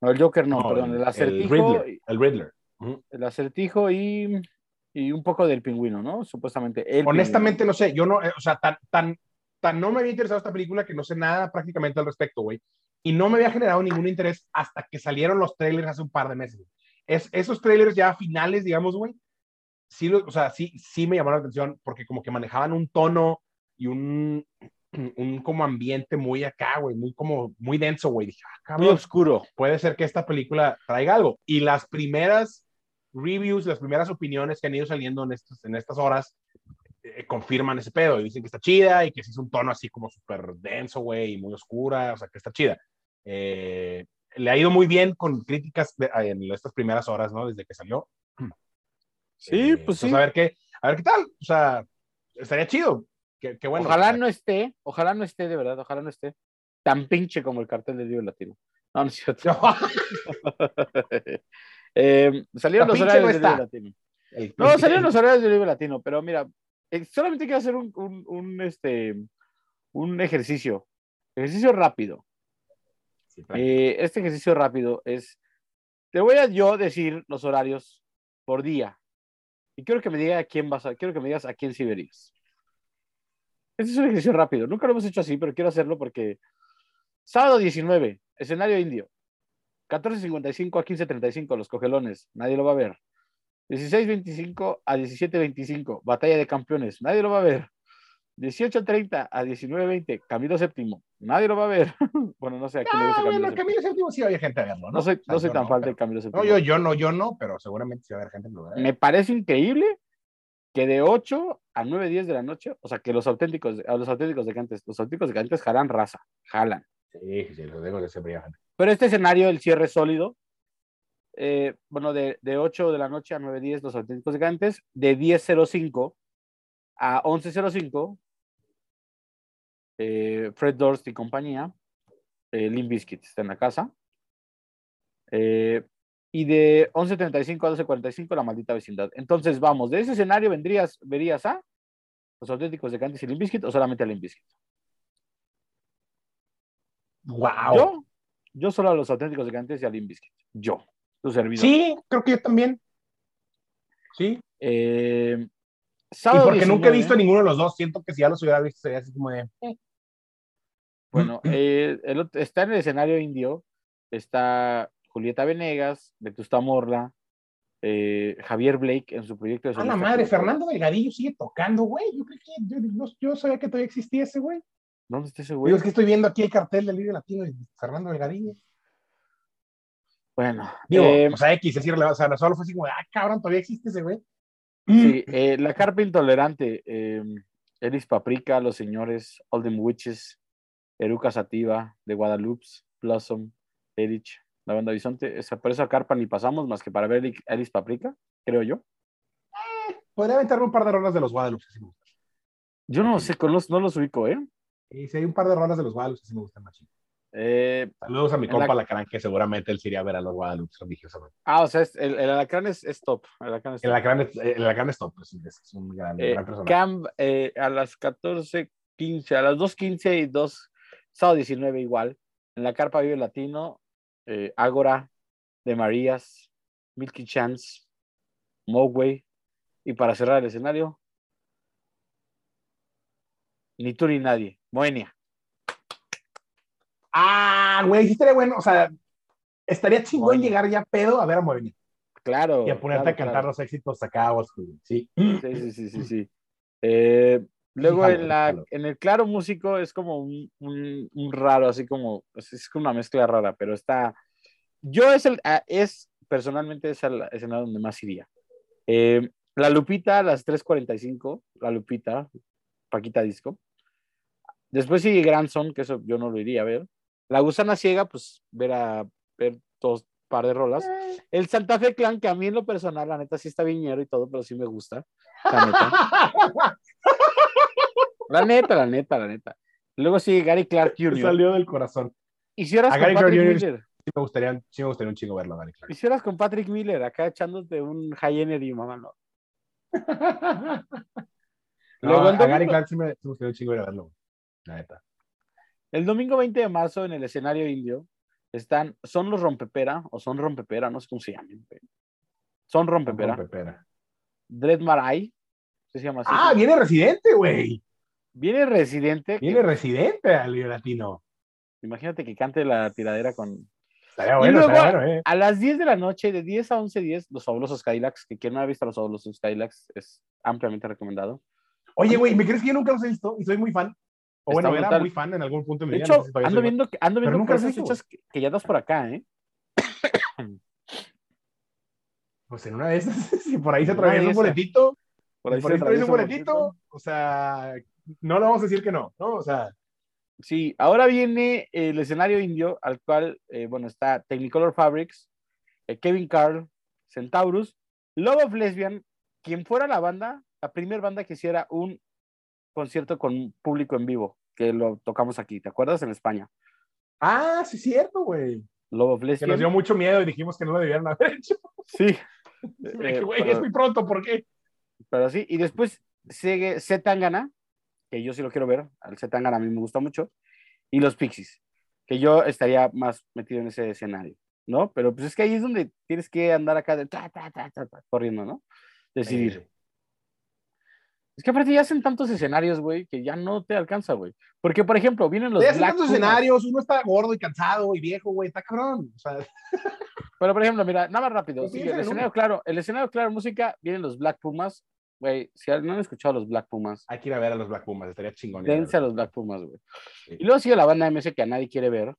No, el Joker no, no, perdón, el, acertijo, Riddler, el Riddler. Ujú. el acertijo y, y un poco del pingüino, ¿no? Supuestamente. Honestamente no sé, yo no, eh, o sea, tan, tan, tan no me había interesado esta película que no sé nada prácticamente al respecto, güey. Y no me había generado ningún interés hasta que salieron los trailers hace un par de meses. Es, esos trailers ya finales, digamos, güey, sí, o sea, sí, sí me llamaron la atención porque como que manejaban un tono y un, un como ambiente muy acá, güey, muy como, muy denso, güey. Dije, ah, Muy cabrón, oscuro. puede ser que esta película traiga algo. Y las primeras reviews, las primeras opiniones que han ido saliendo en, estos, en estas horas, eh, confirman ese pedo y dicen que está chida y que sí es un tono así como súper denso, güey, y muy oscura, o sea, que está chida. Eh, le ha ido muy bien con críticas en estas primeras horas, ¿no? Desde que salió. Sí, Eh, pues sí. A ver qué, a ver qué tal. O sea, estaría chido. Qué, qué bueno. ojalá O sea, no esté, ojalá no esté, de verdad, ojalá no esté tan pinche como el cartel del Vive Latino. No, no es cierto. Eh, salieron los horarios no del está. Latino. el- No, el- salieron los horarios del Vive Latino, pero mira, eh, solamente quiero hacer un, un, un, este, un ejercicio. Ejercicio rápido. Sí. Eh, este ejercicio rápido es, te voy a yo decir los horarios por día. Y quiero que me diga a quién vas a, quiero que me digas a quién sí verías. Este es un ejercicio rápido. Nunca lo hemos hecho así, pero quiero hacerlo porque sábado 19, escenario indio. 14.55 a 15.35, los cogelones. Nadie lo va a ver. 16.25 a 17.25, batalla de campeones. Nadie lo va a ver. 18.30 a 19.20, Camilo VII. Nadie lo va a ver. bueno, no sé a quién le gusta Camilo bueno. Camilo Séptimo sí había gente a verlo, ¿no? No soy, O sea, no soy tan fan pero- de Camilo VII. No, yo, yo no, yo no, pero seguramente sí va a haber gente que lo vea. Me parece increíble que de 8 a 9, 10 de la noche, o sea, que los auténticos, a los auténticos de Cantes, los auténticos de Cantes jalan raza, jalan. Sí, sí, sí, lo digo que siempre gente. Pero este escenario, el cierre sólido, eh, bueno, de, de 8 de la noche a 9, 10, los auténticos de Cantes, de 10.05 a 11.05, eh, Fred Durst y compañía, eh, Limp Bizkit está en la casa. Eh, y de 11.35 a 12.45 la maldita vecindad. Entonces, vamos, de ese escenario vendrías, verías a los auténticos de Cantes y Limp Bizkit o solamente a Limp Bizkit. ¡Wow! Yo, yo solo a los auténticos de Cantes y a Limp Bizkit. Yo, tu servidor. Sí, creo que yo también. Sí. Eh, Y porque nunca he 19, visto ninguno de los dos. Siento que si ya los hubiera visto sería así como de. Bueno, eh, el otro- está en el escenario indio, está Julieta Venegas, Vetusta Morla, eh, Javier Blake en su proyecto de A la madre, Fernando Delgadillo sigue tocando, güey. Yo creo que yo, no- yo sabía que todavía existía ese, güey. ¿Dónde está ese Digo, güey? es que estoy viendo aquí el cartel del Libre Latino y Fernando Delgadillo. Bueno, Digo, eh, o sea, X, es irrelevante. O sea, solo fue así como, ah, cabrón, todavía existe ese, güey. sí, eh, La Carpa Intolerante, eh, Elis Paprika, Los Señores, All Them Witches, Eruca Sativa, de Guadalupe, Blossom, Erich, La Banda Horizonte. Esa, por esa carpa ni pasamos más que para ver Elis Paprika, creo yo. Podría aventarme un par de rolas de los Guadalupe. Yo no sé, con los- no los ubico, ¿eh? Y si hay un par de rolas de los Guadalupe, así me gustan más. Eh, Saludos a mi compa la- Alacrán, que seguramente él se iría a ver a los Guadalupe religiosamente. ah, o sea, es- el, el alacrán es, es top. El alacrán es El top. Alacrán es, el Alacrán es top, es, es un gran, Eh, gran personaje. Cam eh, a las 14.15, a las 2.15 y 2, sábado 19 igual. En la carpa vive latino, eh, Ágora, de Marías, Milky Chance, Moway. Y para cerrar el escenario, ni tú ni nadie, Moenia. Ah, güey, sí estaría bueno. O sea, estaría chingón llegar ya pedo a ver a Moenia Claro. y a ponerte claro, a cantar claro. los éxitos acá. así, Sí. Sí, sí, sí, sí, sí. Eh, luego en, la, en el claro músico es como un, un- un raro, así como, es, como una mezcla rara, pero está, yo es el, ah, es, personalmente es el escenario donde más iría. Eh, la Lupita a las 3.45, la Lupita, Paquita Disco. Después sigue Grandson, que eso yo no lo iría a ver. La Gusana Ciega, pues ver a ver dos par de rolas. El Santa Fe Clan, que a mí en lo personal, la neta sí está viñero y todo, pero sí me gusta. La neta. La neta, la neta, la neta. Luego sigue Gary Clark Jr. Salió del corazón. Y cierras A Gary Clark Patrick Jr. Miller. Sí me gustaría, sí me gustaría un chingo verlo, Gary Clark. Y cierras con Patrick Miller, acá echándote un high energy, mamá, no. No, Luego el a Gary domingo- Clark sí me, sí me gustaría un chingo ir a verlo. La neta. El domingo 20 de marzo en el escenario indio están, son los Rompepera, o son Rompepera, no sé cómo se llaman. Son Rompepera. Pepera. Dread Marai, se llama así. Ah, viene Residente, güey. Viene Residente. que- Viene Residente al Latino. imagínate que cante la tiradera con. Estaría bueno, luego- estaría bueno, eh. A las 10 de la noche, de 10 a 11.10, los fabulosos Skylax, que quien no ha visto a los fabulosos Skylax es ampliamente recomendado. Oye, güey, ¿me crees que yo nunca los he visto? Y soy muy fan. O bueno, era brutal. muy fan en algún punto de mi De vida. hecho, no sé si todavía ando viendo, que- ando viendo nunca por los he esas visto. fechas que, que ya andas por acá, ¿eh? Pues en una de esas, si por ahí se de atraviesa un boletito, Por por ahí se atraviesa un boletito, o sea, no le vamos a decir que no, ¿no? O sea, Sí, ahora viene el escenario indio, al cual, eh, bueno, está Technicolor Fabrics, eh, Kevin Carl, Centaurus, Love of Lesbian, quien fuera la banda, la primera banda que hiciera un concierto con público en vivo, que lo tocamos aquí, ¿te acuerdas? En España. Ah, sí, cierto, güey. Love of Que Lesbian. nos dio mucho miedo y dijimos que no lo debieran haber hecho. Sí. Eh, Güey, pero- es muy pronto, ¿por qué? Pero sí, y después sigue Zetangana, que yo sí lo quiero ver, al Zetangana a mí me gusta mucho, y los Pixies, que yo estaría más metido en ese escenario, ¿no? Pero pues es que ahí es donde tienes que andar acá de ta, ta, ta, ta, ta, corriendo, ¿no? Decidir. Es que aparte ya hacen tantos escenarios, güey, que ya no te alcanza, güey. Porque, por ejemplo, vienen los ya hacen tantos Pumas. escenarios, uno está gordo y cansado y viejo, güey, está cabrón. O sea, Pero, por ejemplo, mira, nada más rápido. Sí, el en escenario uno. claro, el escenario claro, música, vienen los Black Pumas. Güey, si no han escuchado a los Black Pumas, hay que ir a ver a los Black Pumas, estaría chingón. dense a los Black Pumas, güey. Sí. Y luego sigue la banda MS que a nadie quiere ver.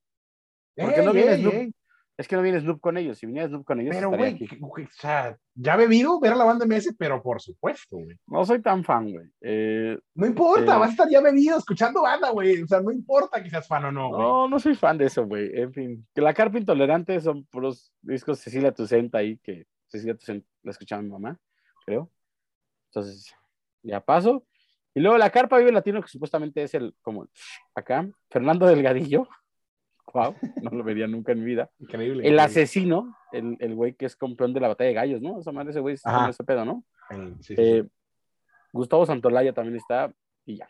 porque no viene ey, Snoop. ey. Es que no viene Snoop con ellos. Si viniera Snoop con ellos, Pero, güey, o sea, ya bebido ver a la banda MS, pero por supuesto, güey. No soy tan fan, güey. Eh, No importa, Eh. vas a estar ya bebido escuchando banda, güey. O sea, no importa que seas fan o no, güey. no, no soy fan de eso, güey. En fin, que la Carpa Intolerante son puros discos Cecilia Tucent ahí, que Cecilia Tucent la escuchaba mi mamá, creo. Entonces, ya paso. Y luego la Carpa Vive Latino, que supuestamente es el, como acá, Fernando Delgadillo. Wow, no lo vería nunca en mi vida. Increíble. El increíble. asesino, el, el güey que es campeón de la batalla de gallos, ¿no? Esa madre, ese güey con ese pedo, ¿no? El- sí, sí, sí. Eh, Gustavo Santolaya también está y ya.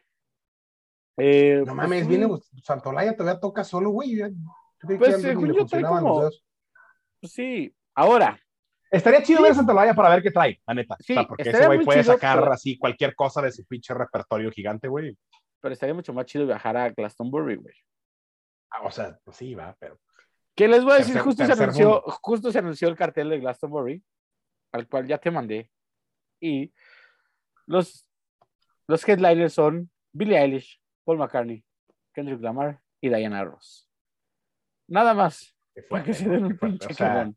Eh, no pues, mames, viene Santolaya, todavía toca solo, güey. yo Pues, según yo, trae como- pues, sí. Ahora, Estaría chido Sí. ver a Santolaya para ver qué trae, la neta. Sí, O sea, porque ese güey puede chido, sacar pero- así cualquier cosa de su pinche repertorio gigante, güey. pero estaría mucho más chido viajar a Glastonbury, güey. Ah, o sea, pues sí, va, pero. Que les voy a decir, Tercer- justo, se tercer anunció, mundo. justo se anunció el cartel de Glastonbury, al cual ya te mandé. Y los, los headliners son Billie Eilish, Paul McCartney, Kendrick Lamar y Diana Ross. Nada más, qué para que fuerte, se den un pinche O sea,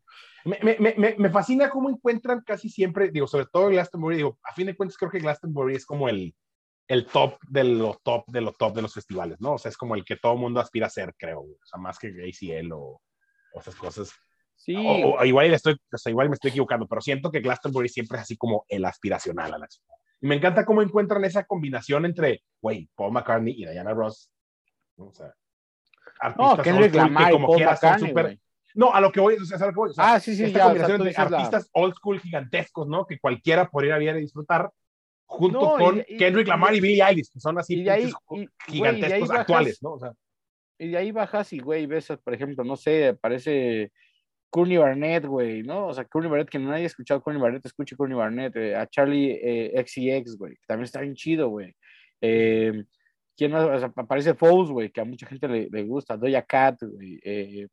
me- me- me- me fascina cómo encuentran casi siempre, digo, sobre todo Glastonbury, digo, a fin de cuentas creo que Glastonbury es como el, el top de los top de los top de los festivales, ¿no? O sea, es como el que todo mundo aspira a ser, creo, o sea, más que ACL o, o esas cosas. Sí, O, o igual, estoy, o sea, igual me estoy equivocando, pero siento que Glastonbury siempre es así como el aspiracional a la chica. Y me encanta cómo encuentran esa combinación entre, güey, Paul McCartney y Diana Ross. ¿no? O sea, no, artistas Kendrick school que como Paul quiera son McCartney, súper- güey. No, a lo que voy, o sea, a lo que voy. o sea, Ah, sí, sí, esta ya, o sea, la- artistas old school gigantescos, ¿no? Que cualquiera podría ver y disfrutar, junto No, y- con y- Kendrick y- Lamar y, Billie Eilish, que son así y ahí- y- güey, y gigantescos bajas- actuales, ¿no? O sea, Y de ahí bajas y, güey, ves, por ejemplo, no sé, aparece Courtney Barnett, güey, ¿no? O sea, Courtney Barnett, que no haya escuchado Courtney Barnett, escuche Courtney Barnett, eh, a Charlie eh, XCX, güey, que también está bien chido, güey. Eh, ¿Quién más? O sea, aparece Foles, güey, que a mucha gente le, le gusta, Doja Cat, güey. Eh,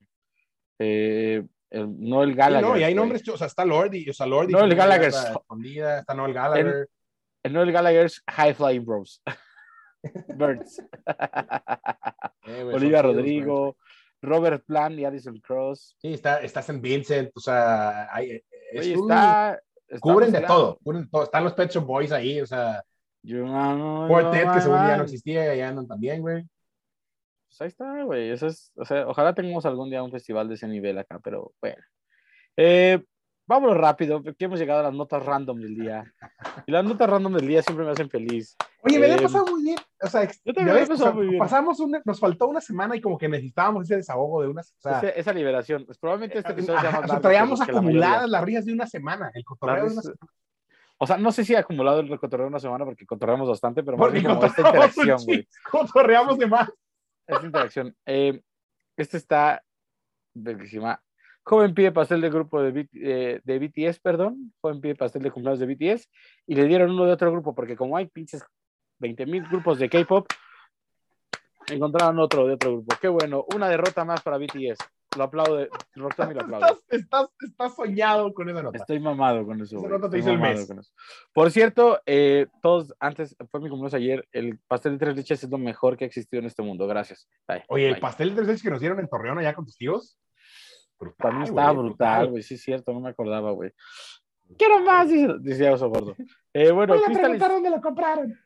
eh, el Noel sí, Gallagher. no, y hay nombres, o sea, está Lordi, o sea, Lordi. Noel Gallagher. está escondida, está Noel Gallagher. El Noel Gallagher es High Flying Bros. Birds. Eh, son Olivia. Rodrigo, Robert Plant y Addison Cross. Sí, está, está St. Vincent, o sea, hay, es Güey, un- está, cubren de todo, cubren de todo. Están los Pet Shop Boys ahí, o sea, Yo, mano, Quartet, yo, que según ya no existía, ya andan también, güey. Pues ahí está, güey. Eso es, o sea, ojalá tengamos algún día un festival de ese nivel acá, pero bueno. Eh, vámonos rápido, porque hemos llegado a las notas random del día. Y las notas random del día siempre me hacen feliz. Oye, me la he Eh, pasado muy bien. O sea, yo también me he o pasado sea, muy bien. pasamos una, nos faltó una semana y como que necesitábamos ese desahogo de una. O sea, Ese- esa liberación. Pues probablemente este episodio sea más o sea, largo traíamos que la acumuladas las risas de una semana, el cotorreo de una semana. O sea, no sé si ha acumulado el cotorreo una semana porque cotorreamos bastante, pero más Porque bien como esta interacción, güey. Cotorreamos de más. Esta interacción. Eh, este está bellísima. Joven pide pastel de grupo de, B- eh, de BTS, perdón. Joven pide pastel de cumpleaños de BTS. Y le dieron uno de otro grupo, porque como hay pinches 20 mil grupos de K-pop, encontraron otro de otro grupo. Qué bueno. Una derrota más para BTS. Lo aplaudo. Roxanne lo aplaude. Estás, estás, estás soñado con esa nota. Estoy mamado con eso. Esa nota te hizo el mes. con eso. Por cierto, eh, todos antes, fue mi cumpleaños ayer, el pastel de tres leches es lo mejor que ha existido en este mundo. Gracias. Bye. Oye, el pastel de tres leches que nos dieron en Torreón allá con tus tíos. Brutal, También estaba brutal, güey, sí es cierto, no me acordaba, güey. Quiero más, dice, decía Oso Gordo. Eh, bueno, Voy a Crystal, preguntar dónde lo compraron.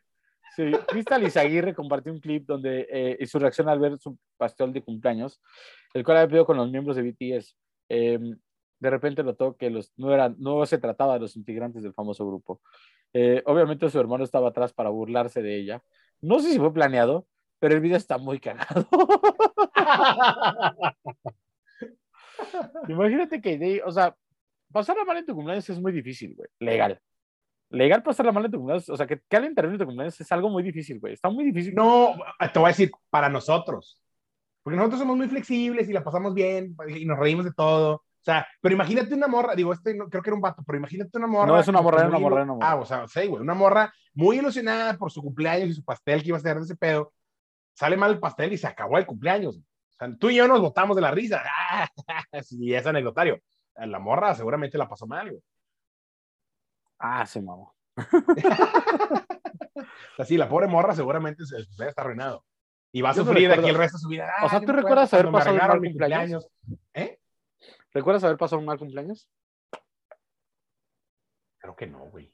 Sí, Crystal Izaguirre compartió un clip donde eh, y su reacción al ver su pastel de cumpleaños, el cual había pedido con los miembros de BTS. Em, de repente notó que los, no, eran, no se trataba de los integrantes del famoso grupo. Eh, obviamente su hermano estaba atrás para burlarse de ella. No sé si fue planeado, pero el video está muy cagado. Imagínate que, o sea, pasarla mal en tu cumpleaños es muy difícil, güey. Legal. Legal pasarla mal en tu cumpleaños, o sea, que, que alguien termine tu cumpleaños es algo muy difícil, güey. Está muy difícil. No, te voy a decir, para nosotros. Porque nosotros somos muy flexibles y la pasamos bien y nos reímos de todo. O sea, pero imagínate una morra, digo, este no, creo que era un vato, pero imagínate una morra. No, es una morra, muy una morra, ilu- una morra. Ah, o sea, sí, güey, una morra muy ilusionada por su cumpleaños y su pastel que iba a ser de ese pedo. Sale mal el pastel y se acabó el cumpleaños. O sea, tú y yo nos botamos de la risa. y es anecdotario. La morra seguramente la pasó mal, güey. Ah, se mamó. O sea, sí, la pobre morra seguramente se, se está arruinado. Y va a sufrir de aquí el resto de su vida. O sea, ¿tú recuerdas haber pasado un mal cumpleaños? ¿Eh? ¿Recuerdas haber pasado un mal cumpleaños? Creo que no, güey.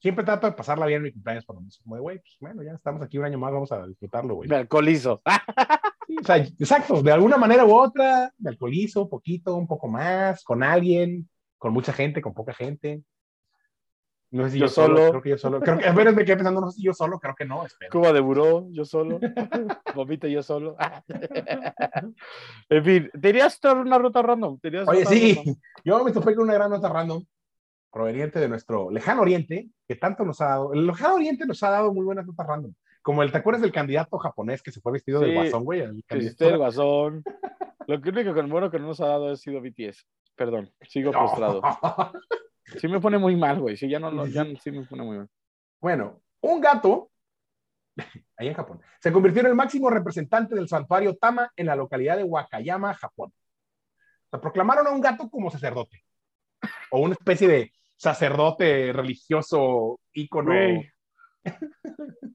Siempre trato de pasarla bien en mi cumpleaños por lo menos. Como de, güey, pues bueno, ya estamos aquí un año más, vamos a disfrutarlo, güey. Me alcoholizo. O sea, exacto, de alguna manera u otra, me alcoholizo un poquito, un poco más, con alguien, con mucha gente, con poca gente. No sé si Yo yo, solo, solo. creo que yo solo, creo que, a ver, me quedé pensando, no sé si yo solo, creo que no, espero. Cuba de buró, yo solo. Vomito yo solo. en fin, ¿tenías una ruta random? ¿Tenías Oye, ruta sí, random? yo me topé con una gran nota random proveniente de nuestro lejano oriente, que tanto nos ha dado, el lejano oriente nos ha dado muy buenas notas random. Como el, ¿te acuerdas del candidato japonés que se fue vestido Sí, guasón, güey? El candidato- hiciste el guasón. Lo que único que bueno que no nos ha dado ha sido BTS. Perdón, sigo frustrado. Sí me pone muy mal, güey. Sí, ya no, no, ya sí me pone muy mal. Bueno, un gato, ahí en Japón, se convirtió en el máximo representante del santuario Tama en la localidad de Wakayama, Japón. O sea, proclamaron a un gato como sacerdote, o una especie de sacerdote religioso ícono. Güey.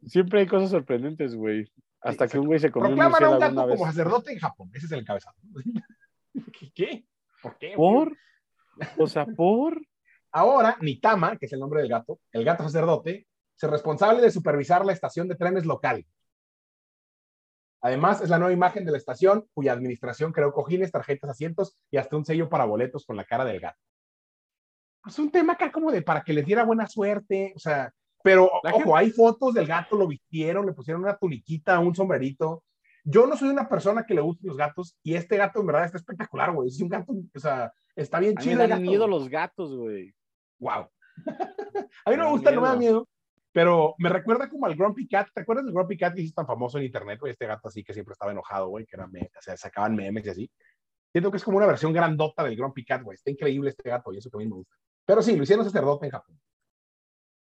Siempre hay cosas sorprendentes, güey. Hasta que un güey se comió un Proclaman a un gato como sacerdote en Japón. Ese es el encabezado. ¿Qué? ¿Por qué? ¿Por? O sea, ¿por? Ahora, Nitama, que es el nombre del gato, el gato sacerdote, es responsable de supervisar la estación de trenes local. Además, es la nueva imagen de la estación, cuya administración creó cojines, tarjetas, asientos y hasta un sello para boletos con la cara del gato. Es un tema acá como de para que les diera buena suerte, o sea, pero La ojo, gente- hay fotos del gato, lo vistieron, le pusieron una tuniquita, un sombrerito. Yo no soy una persona que le gusten los gatos y este gato en verdad está espectacular, güey. Es un gato, o sea, está bien A mí chido. me dan miedo los gatos, güey. Wow. a mí no me da gusta, no me da miedo. miedo, pero me recuerda como al Grumpy Cat. ¿Te acuerdas del Grumpy Cat que es tan famoso en internet, güey? Este gato así que siempre estaba enojado, güey, que era me o sea, sacaban memes y así. Siento que es como una versión grandota del Grumpy Cat, güey. Está increíble este gato y eso que a mí me gusta. Pero sí, lo hicieron sacerdote en Japón.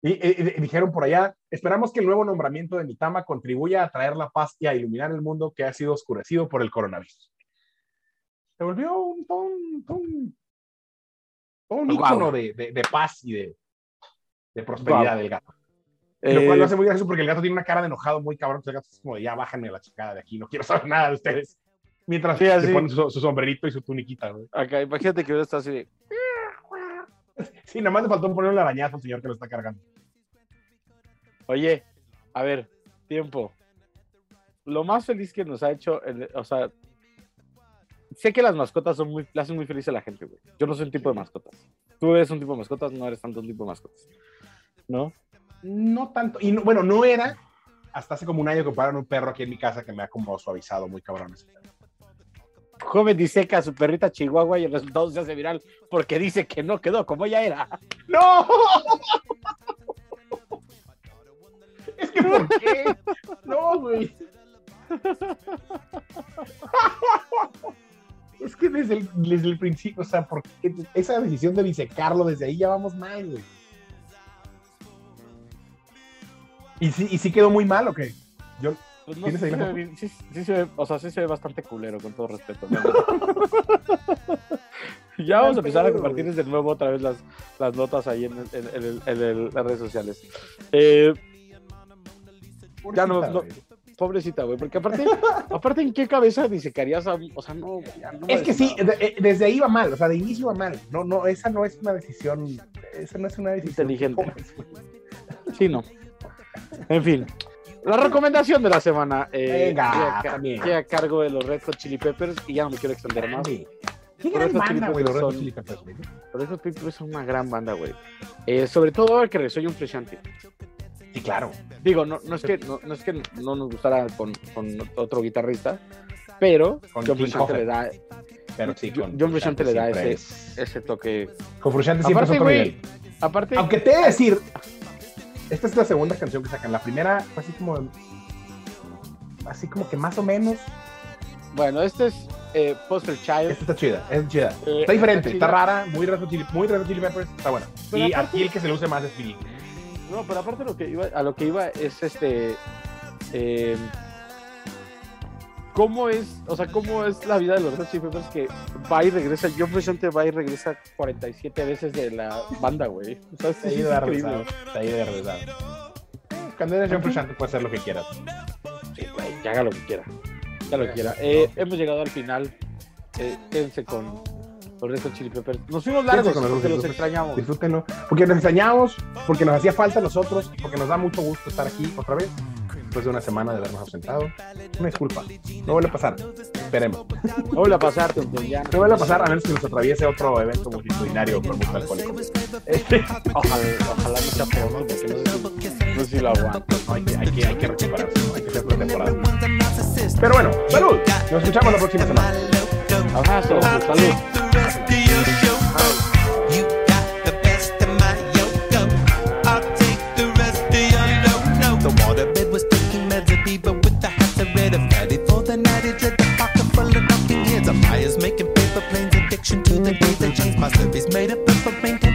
Y, y- y dijeron por allá, esperamos que el nuevo nombramiento de Mitama contribuya a traer la paz y a iluminar el mundo que ha sido oscurecido por el coronavirus. Se volvió un, un, un, un Guau. ícono de, de- de paz y de, de prosperidad del gato. Lo cual Eh, lo hace muy gracioso porque el gato tiene una cara de enojado muy cabrón. entonces El gato es como de ya bájenme la chingada de aquí, no quiero saber nada de ustedes. Mientras Sí, se así. pone su, su sombrerito y su tuniquita, acá, imagínate que ahora está así de. Sí, nada más le faltó ponerle la arañazo al señor que lo está cargando. Oye, a ver, tiempo. Lo más feliz que nos ha hecho, el- o sea, sé que las mascotas son muy, le hacen muy feliz a la gente, güey. Yo no soy un tipo de mascotas. Tú eres un tipo de mascotas, no eres tanto un tipo de mascotas. ¿No? No tanto. Y no- bueno, no era hasta hace como un año que pararon un perro aquí en mi casa que me ha como suavizado muy cabrón. ese pedo. Joven diseca a su perrita chihuahua y el resultado se hace viral porque dice que no quedó como ella era. ¡No! Es que ¿por qué? No, güey. Es que desde el, desde el principio, o sea, porque esa decisión de disecarlo desde ahí ya vamos mal, güey. ¿Y sí, ¿Y sí quedó muy mal o qué? Yo, Pues no ¿Tienes sé, ahí sí, se ve bien- sí- sí se ve- o sea, sí se ve bastante culero, con todo respeto. ya vamos a empezar a compartir güey. de nuevo otra vez las, las notas ahí en, el- en el- en el- las redes sociales. Eh, Ya no- pobrecita, no- güey. pobrecita, güey, porque aparte, aparte, ¿en qué cabeza disecarías a O sea, no, güey, ya no Es que sí, de- eh, desde ahí va mal, o sea, de inicio va mal. No, no, esa no es una decisión, esa no es una decisión Inteligente. Sí, no. En fin, la recomendación de la semana. Eh, Venga, a cargo de los Red Hot Chili Peppers y ya no me quiero extender más. Grande. Qué gran eso banda, güey, los Red Peppers Hot son- Chili Peppers, güey. Por eso Peppers son una gran banda, güey. Eh, sobre todo ahora que regresó John Frusciante. Sí, claro. Digo, no, no, es que, no, no es que no nos gustara con, con otro guitarrista, pero Con John Frusciante le da Pero sí, con John Frusciante le da ese, es- ese toque. Con Frusciante siempre es Aparte, otro güey, nivel. aparte, Aunque te he de decir, esta es la segunda canción que sacan. La primera fue así como. Así como que más o menos. bueno, este es eh, Poster Child. Esta está chida, es chida. Eh, Está diferente, está rara, muy Red Chili, muy Red Chili Peppers, está buena. Pero y aparte- aquí el que se le use más es Philly. No, pero aparte lo que iba, a lo que iba es este. eh, ¿Cómo es, o sea, cómo es la vida de los Red Chili Peppers que va y regresa? John Frusciante va y regresa 47 veces de la banda, güey. O sea, Está es ahí de regresado. Está ahí de regresado. Cuando eres John Frusciante puedes hacer lo que quieras. Sí, güey, que haga lo que quiera. Que haga lo que quiera. Eh, hemos llegado al final. Eh, quédense con los Red Chili Peppers. Nos fuimos largos con los porque los extrañamos. Disfrútenlo. Porque nos extrañamos, porque nos hacía falta a nosotros, porque nos da mucho gusto estar aquí otra vez. Después de una semana de habernos ausentado. Una disculpa. No vuelve a pasar. Esperemos. No vuelve a pasar, Tonton, ya. No vuelve a pasar a menos que nos atraviese otro evento multitudinario con mucho alcohólico. Ojalá, ojalá no sea por ¿no? porque no sé, si, no sé si lo aguanto. No, hay, que, hay, que, hay que recuperarse. Hay que hacer pretemporada. Pero bueno, salud. Nos escuchamos la próxima semana. Abrazo, salud. and ready for the night. He dread the pocket full of knocking heads. a fire's making paper planes. Addiction to the days that change. My service made up of a rain.